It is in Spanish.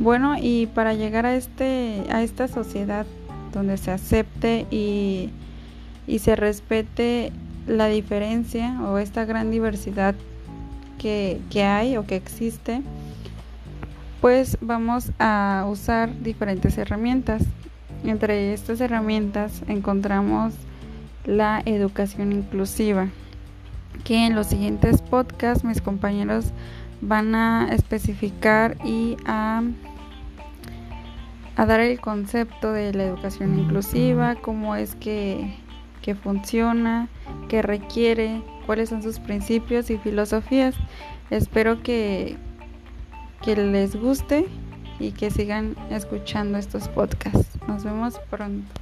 Bueno, y para llegar a este a esta sociedad donde se acepte y, y se respete la diferencia o esta gran diversidad que, que hay o que existe, pues vamos a usar diferentes herramientas. Entre estas herramientas encontramos la educación inclusiva, que en los siguientes podcasts mis compañeros van a especificar y a, a dar el concepto de la educación inclusiva, cómo es que, que funciona, qué requiere, cuáles son sus principios y filosofías. Espero que, que les guste y que sigan escuchando estos podcasts. Nos vemos pronto.